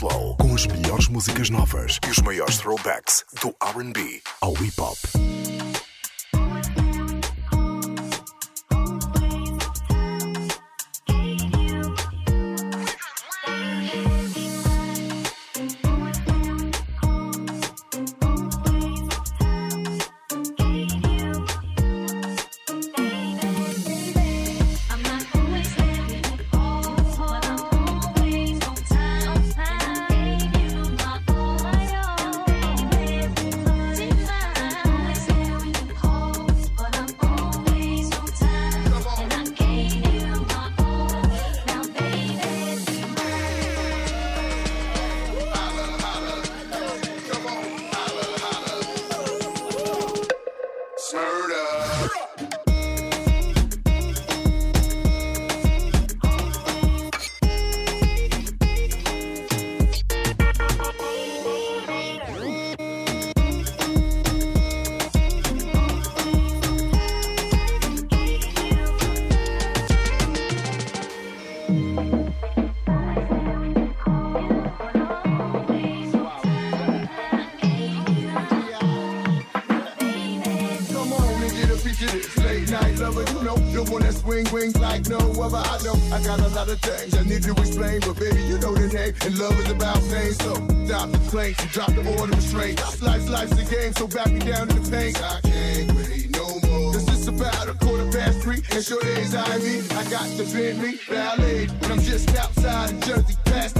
Slow, com as melhores músicas novas e os maiores throwbacks do RB ao hip hop. on that swing, wings like no other. I know I got a lot of things I need to explain, but baby, you know the name, and love is about pain. So stop the complaints and drop the order restraint. Life's life's a game, so back me down in the paint. I can't wait no more. This is about a quarter past three, and sure days I mean, I got the Bentley ballet, but I'm just outside of Jersey, past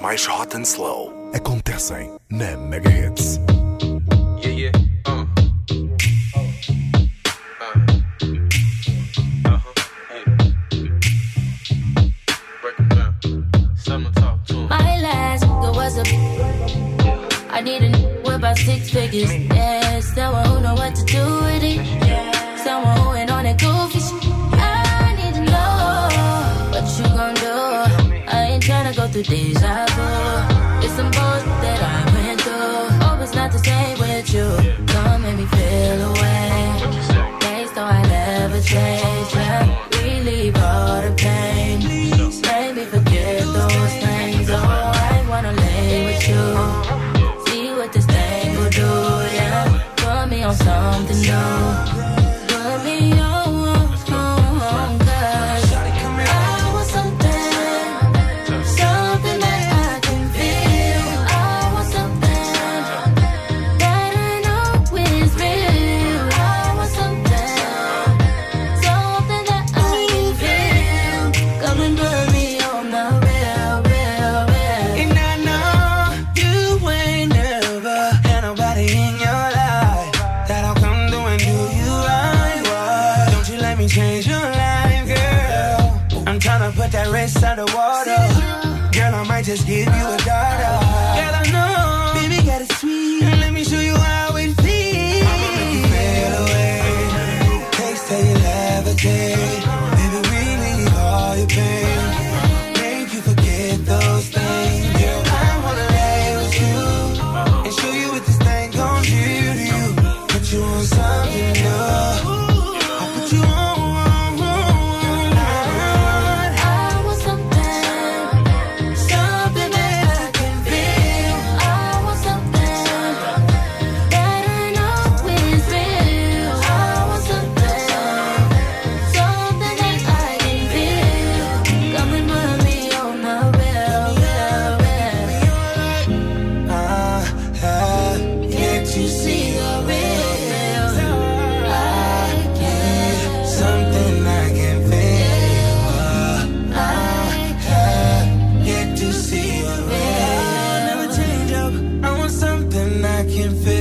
mais hot and slow acontecem na Mega Hits. Yeah, yeah. Uh. I need a with about six figures. Yeah, someone who know what to do with it. Someone who ain't on that goofy shit. I need to know what you gonna do. I ain't tryna go through deja can feel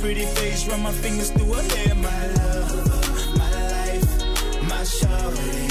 pretty face, run my fingers through her hair, my love, my life, my shawty.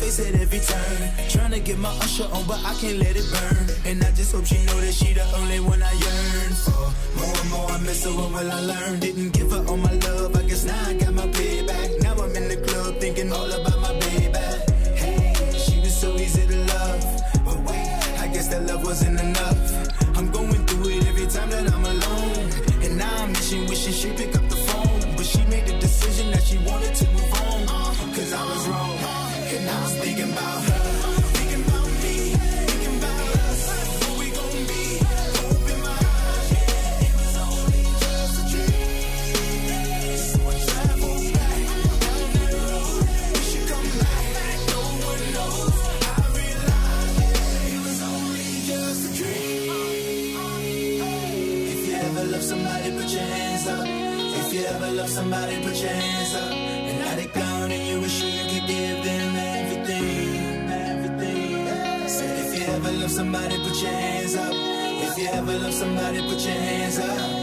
face at every turn. Trying to get my usher on, but I can't let it burn. And I just hope she know that she the only one I yearn for. More and more I miss her, what will I learn? Didn't give her all my love, I guess now I got my payback. Now I'm in the club thinking all about my baby. Hey, she was so easy to love. But wait, I guess that love wasn't enough. I'm going through it every time that I'm alone. And now I'm wishing, wishing she'd pick up the phone. But she made the decision that she wanted to move on. somebody, put your hands up. If you ever love somebody, put your hands up. And now they're gone and you wish you could give them everything, everything. I said if you ever love somebody, put your hands up. If you ever love somebody, put your hands up.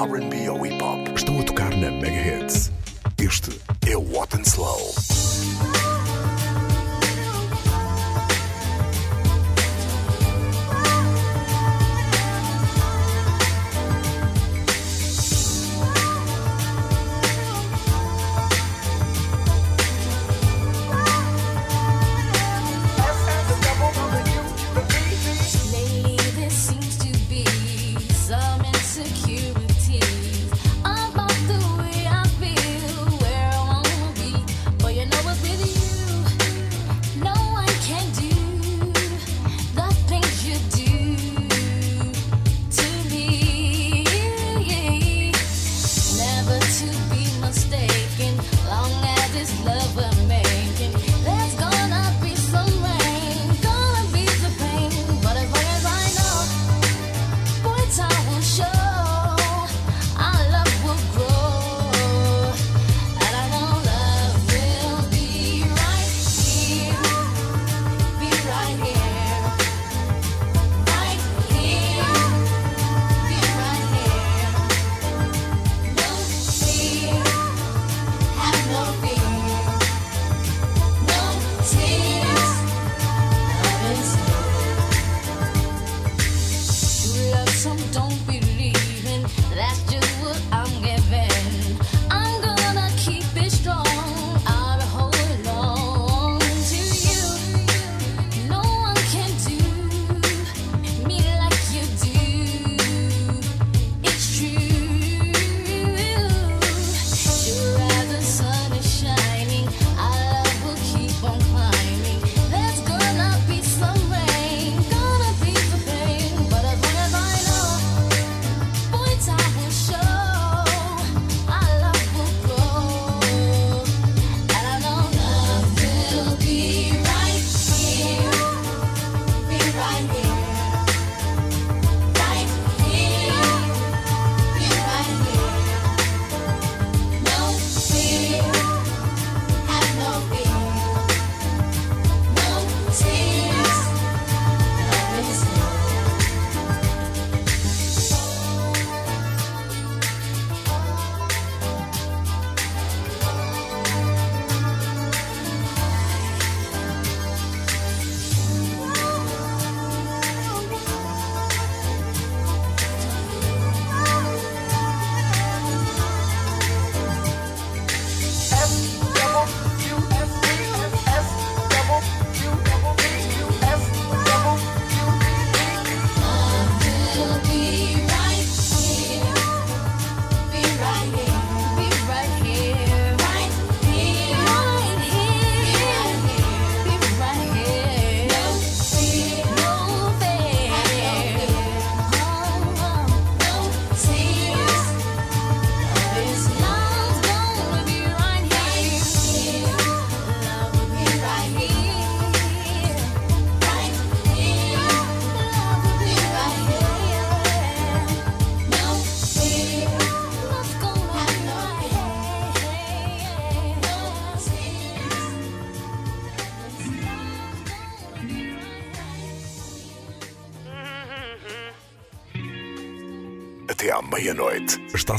Aaron Beal.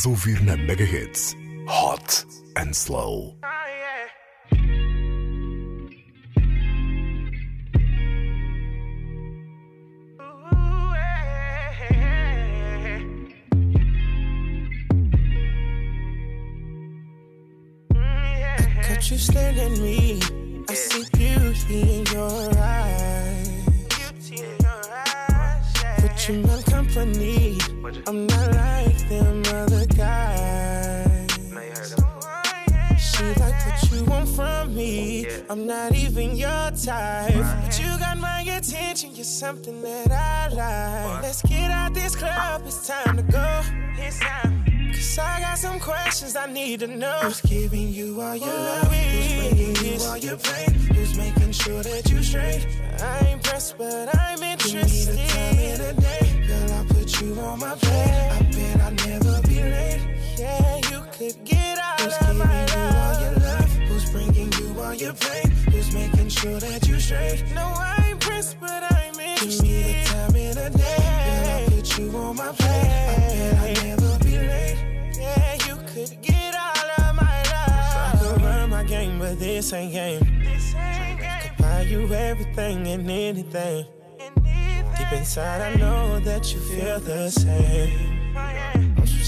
Estás a ouvir na Mega Hits Hot and Slow. Not even your type. But you got my attention. You're something that I like. Let's get out this club. It's time to go. It's time. Cause I got some questions I need to know. Who's giving you all your love? Who's bringing you all your pain? Who's making sure that you're straight? I ain't pressed, but I'm interested. Give me the time in the day. Girl, I put you on my plate. I bet I'll never be late. Yeah, you could your pain? Who's making sure that you straight? No, I ain't pressed, but I'm interested. Give me the time in the day. Girl, I'll put you on my plate. I bet I'll never be late. Yeah, you could get all of my love. I could run my game, but this ain't game. This ain't game. I could buy you everything and anything. Deep inside, I know that you feel the same. Oh,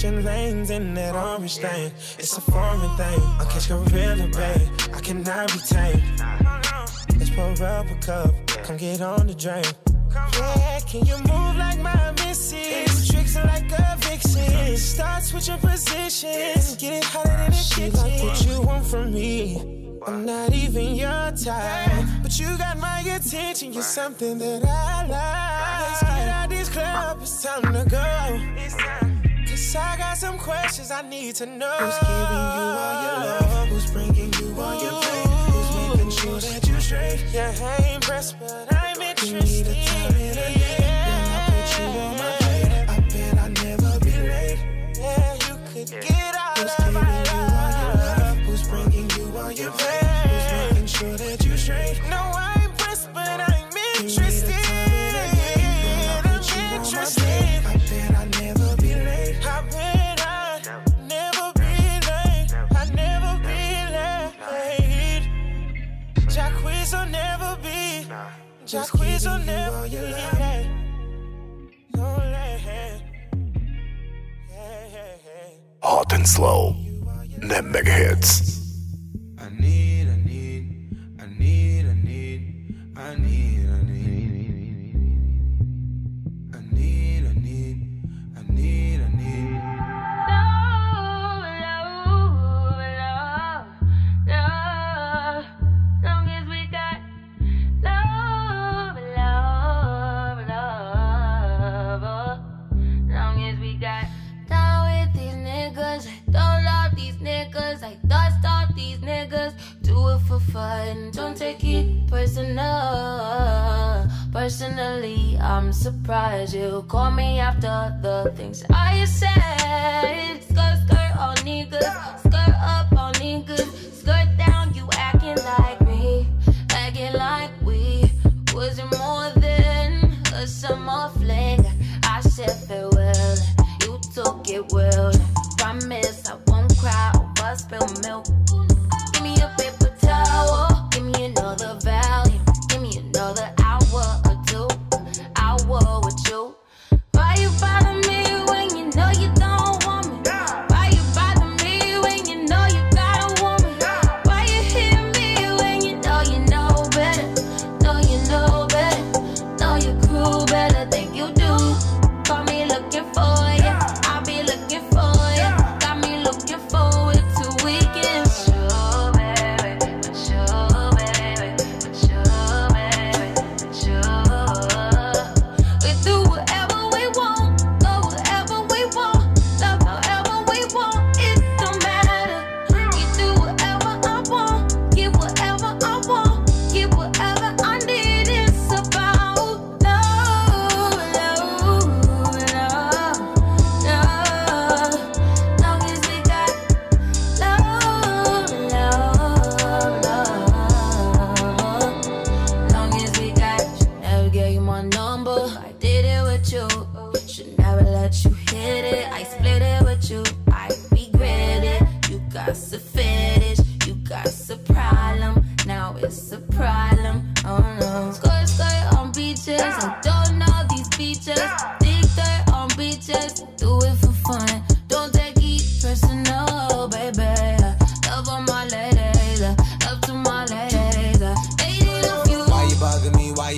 Switching lanes in that orange thing. It's a foreign thing. I catch gorilla, babe. I cannot be tamed. Let's pour up a cup. Come get on the drink. Yeah, can you move like my missus? Tricks are like a vixen. Start switching positions. Get it hotter than the kitchen. Like what you want from me. I'm not even your type, but you got my attention. You're something that I like. Let's get out this club. It's time to go. Cause I got some questions I need to know. Who's giving you all your love? Who's bringing you all your pain? Who's making sure that you straight? Yeah, I ain't pressed, but I'm interested. Just squeeze on them Hot and Slow. Nem meg hits.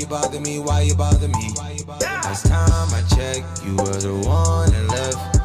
You bother me? Why you bother me? Last time I checked, you were the one that left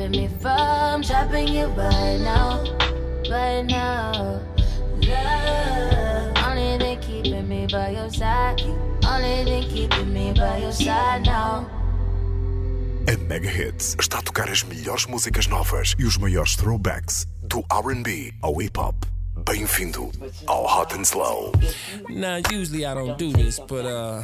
keeping me from dropping you right now, right now. Love, only thing keeping me by your side, only thing keeping me by your side now. A Mega Hits está a tocar as melhores músicas novas e os maiores throwbacks do RB ao hip hop. Bem-vindo ao Hot and Slow. Now, usually I don't do this, but uh,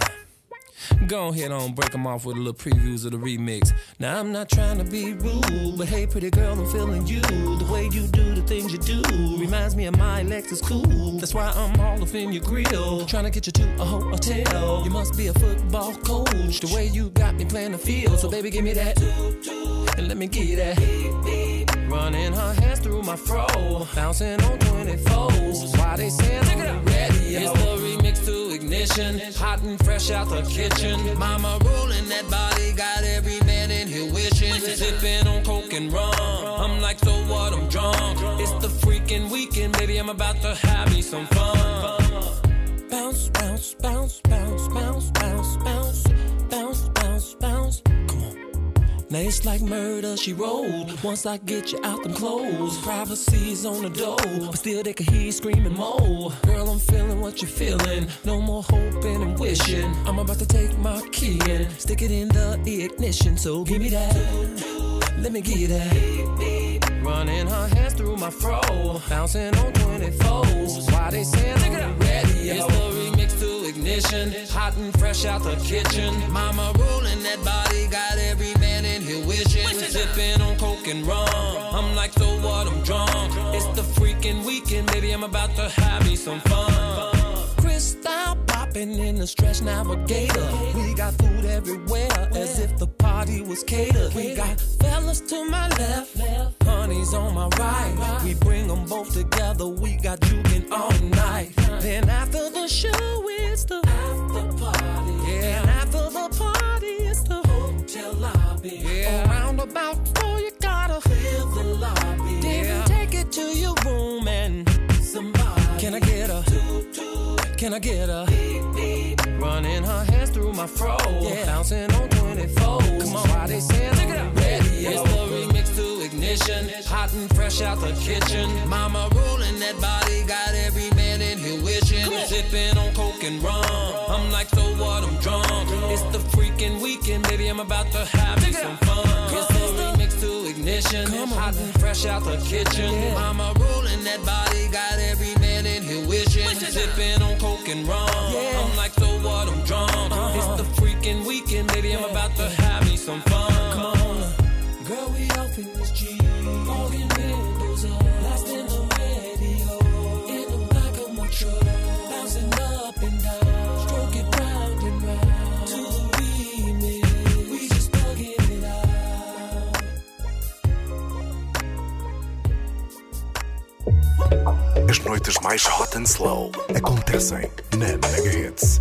go ahead on break them off with a little previews of the remix. Now, I'm not trying to be rude, but hey, pretty girl, I'm feeling you. The way you do the things you do reminds me of my Lexus cool. That's why I'm all up in your grill, trying to get you to a hotel. You must be a football coach. The way you got me playing the field, so baby, give me that. And let me give you that. Running her hands through my fro, bouncing on 24s. Why they saying I'm ready? Remix to ignition, hot and fresh out the kitchen. Mama rolling that body, got every man in here wishing. Sipping on coke and rum. I'm like, so what? I'm drunk. It's the freaking weekend, baby. I'm about to have me some fun. Bounce, bounce, bounce, bounce, bounce, bounce, bounce, bounce, bounce, bounce. Now it's like murder, she rolled. Once I get you out them clothes, privacy's on the door, but still they can hear you screaming more. Girl, I'm feeling what you're feeling. No more hoping and wishing. I'm about to take my key and stick it in the ignition. So give me that. Let me get that. Running her hands through my fro, bouncing on 24s. Why they saying I'm ready? It's the remix to ignition, hot and fresh out the kitchen. Mama rolling that body, got every here wishing. Sipping on coke and rum. I'm like, so what? I'm drunk. It's the freaking weekend, baby. I'm about to have me some fun. Crystal popping in the stretch navigator. We got food everywhere, as if the party was catered. We got fellas to my left, honey's on my right. We bring them both together. We got juking all night. Then after the show, it's the after party. Yeah, lobby. Yeah, around about four, you gotta fill the lobby. Then take it to your room and somebody. Can I get a? Can I get a? Running her hands through my fro, yeah. bouncing on 24. Come on, why they saying I'm ready? It's the remix to ignition, hot and fresh out the kitchen. Mama rolling that body, got every man in here wishing. Sipping on coke and rum. I'm like, so what? I'm drunk. It's the freaking weekend, baby. I'm about to have me some fun. It's the remix to ignition, hot and fresh out the kitchen. Mama rolling that body, got every man in here wishing. Sipping on coke and rum. I'm like, so what? I'm drunk. It's the freaking weekend, baby. I'm about to have me some fun. Slow acontecem na Mega Hits.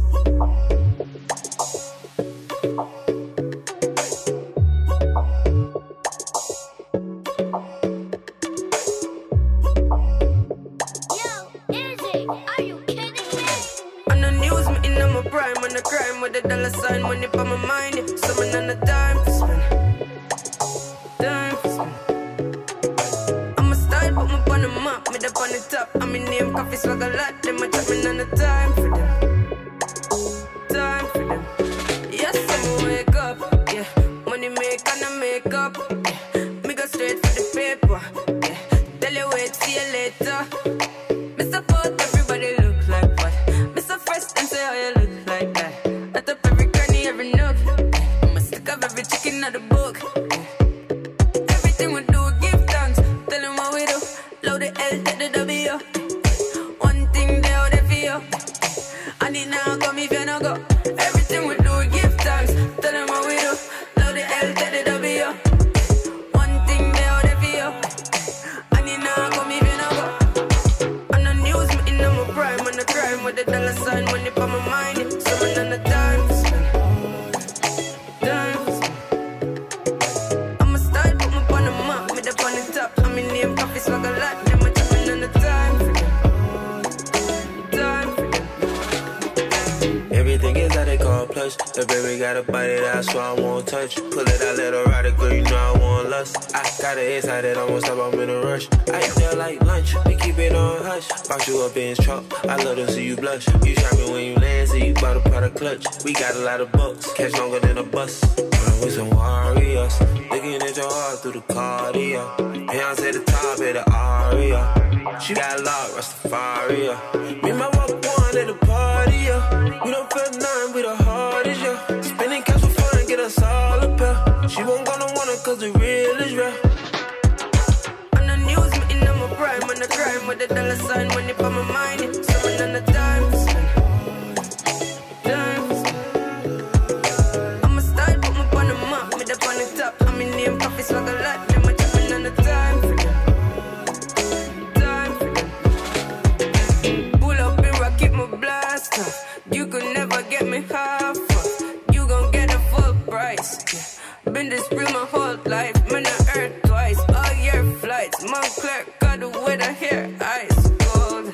Load it, take inside that I won't stop, I'm in a rush. I there like lunch, we keep it on hush. Box you up in his truck, I love to see you blush. You shot me when you land, so you bought a product clutch. We got a lot of bucks, catch longer than a bus. With some warriors, looking at your heart through the cardio. Beyonce the top of the aria. She got a lot, Rastafari. Me and my walk one at the party, yeah. We don't feel nothing, we the hardest, yeah. Spending cash for fun, get us all pair. She won't the dollar sign, money for my mind. Someone on the time. I'm a style, put me on the map, me up on the top. I'm in name, coffee swag a lot, them a chopping on the time. Time. Pull up and rock, keep my blast off. You could never get me half off. You gon' get a full price. Been this real my whole life. Man, I earned twice. All year flights. Montclair the weather here. Ice cold.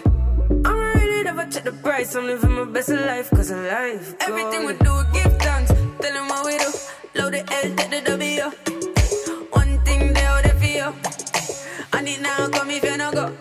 I'm really never check the price. I'm living my best life, cause of life. Gold. Everything we do, give thanks. Tell them what we do. Load the L, take the W. One thing they out there for you. I need now come if you no go.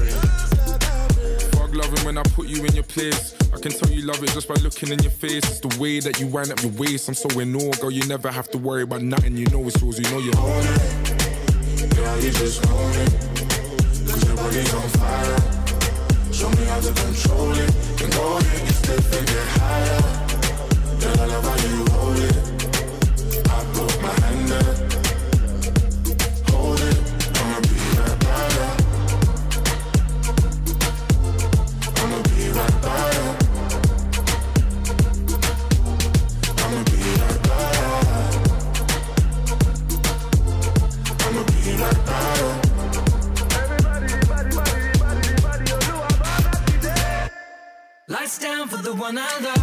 loving when I put you in your place. I can tell you love it just by looking in your face. It's the way that you wind up your waist. I'm so in awe, girl. You never have to worry about nothing. You know it's yours. You know you're. it. Girl, you just it. Cause your body's on fire. Show me how to control it. Get higher. Girl, I love how you hold it. I my hand. one another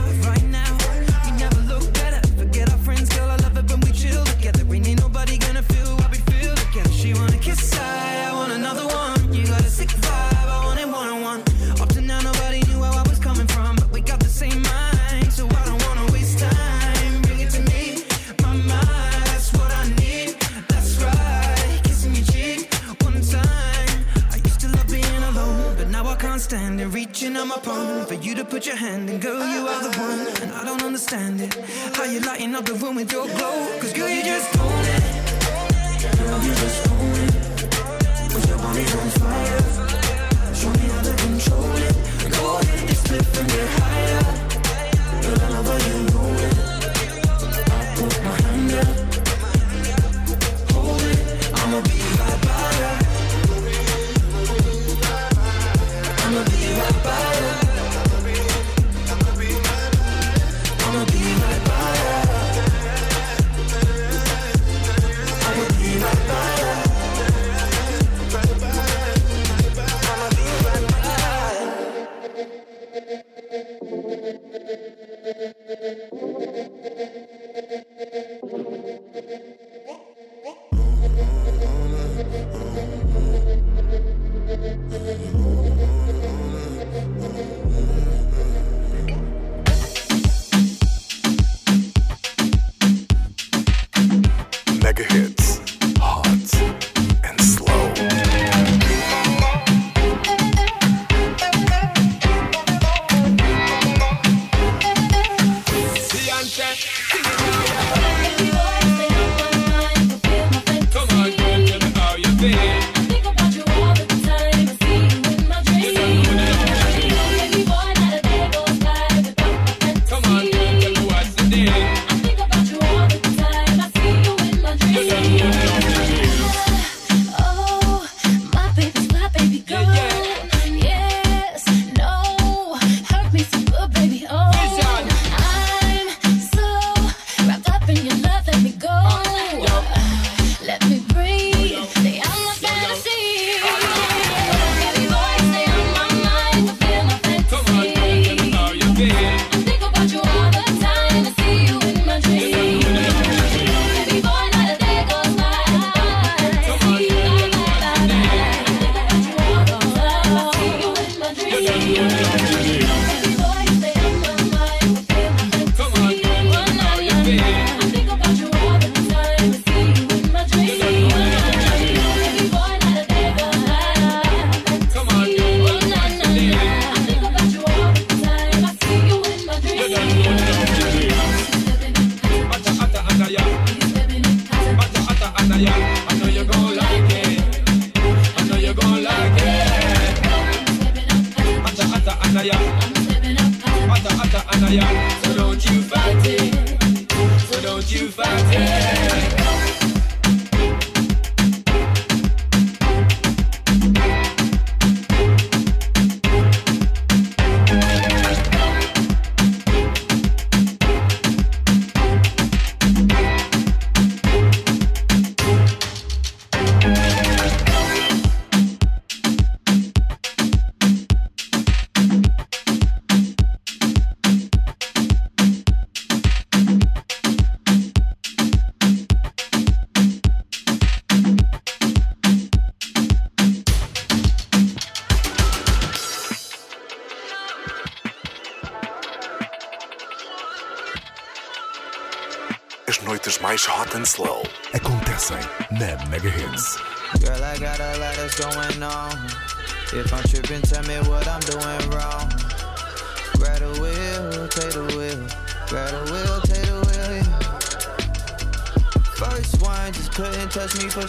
couldn't touch me for.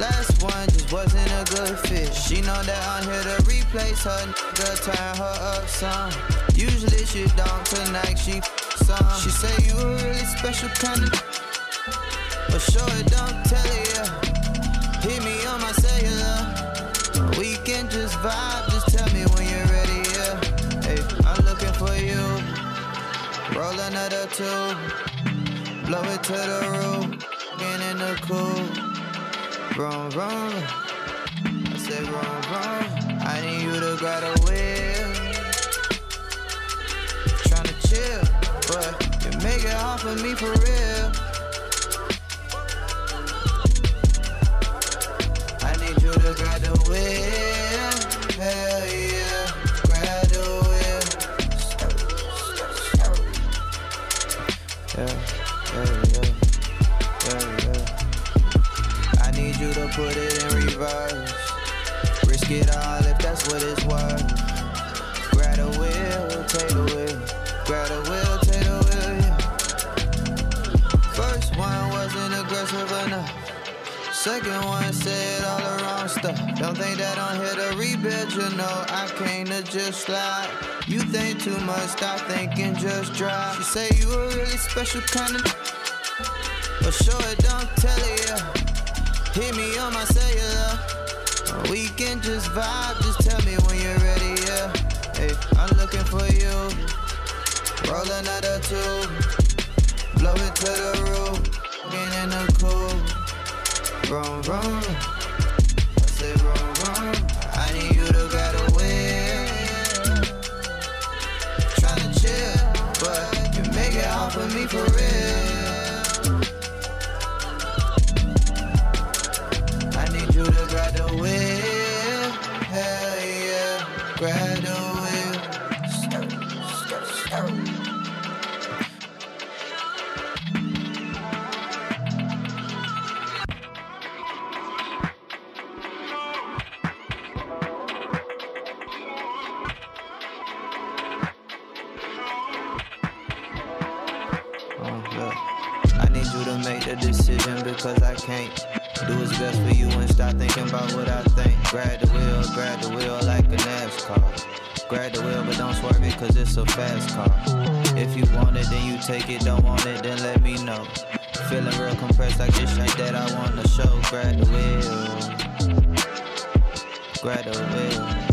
Last one just wasn't a good fit. She know that I'm here to replace her nigga, turn her up some. Usually she don't, tonight she some. She say you a really special kind of. But sure it don't tell yeah. Hit me on my cellular. We can just vibe, just tell me when you're ready, yeah. Hey, I'm looking for you. Roll another two. Blow it to the roof. In the cool. Vroom, vroom. I said vroom, vroom. I need you to grab a wheel. Tryna chill, but you make it hard for me for real. Second one said all the wrong stuff. Don't think that I'm here to rebuild, you know. I came to just slide. You think too much, stop thinking, just drive. She say you a really special kind of. But sure don't tell it, yeah. Hit me on my cellular. We can just vibe, just tell me when you're ready, yeah. Hey, I'm looking for you. Roll another two. Blow it to the roof. Get in the cool. Vroom, vroom. I vroom. I need you to grab a wheel. Tryna chill, but you make it hard for me for real. I need you to grab the compressed like this ain't that I wanna show. Grab the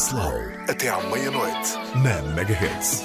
Slow. Até à meia-noite. Na Megahertz.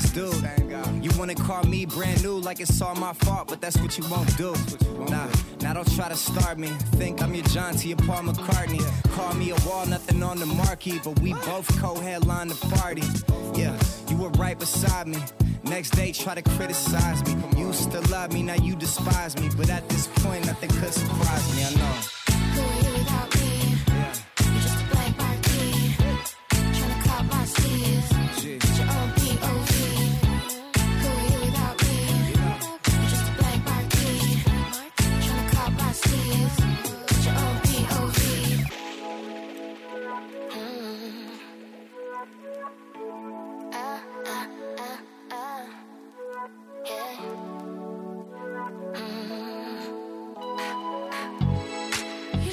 ass dude. You wanna call me brand new like it's all my fault, but that's what you won't do. Nah, now don't try to start me. Think I'm your John T. Paul McCartney. Call me a wall, nothing on the marquee, but we both co-headline the party. Yeah, you were right beside me. Next day, try to criticize me. You used to love me, now you despise me. But at this point, nothing could surprise me, I know.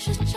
just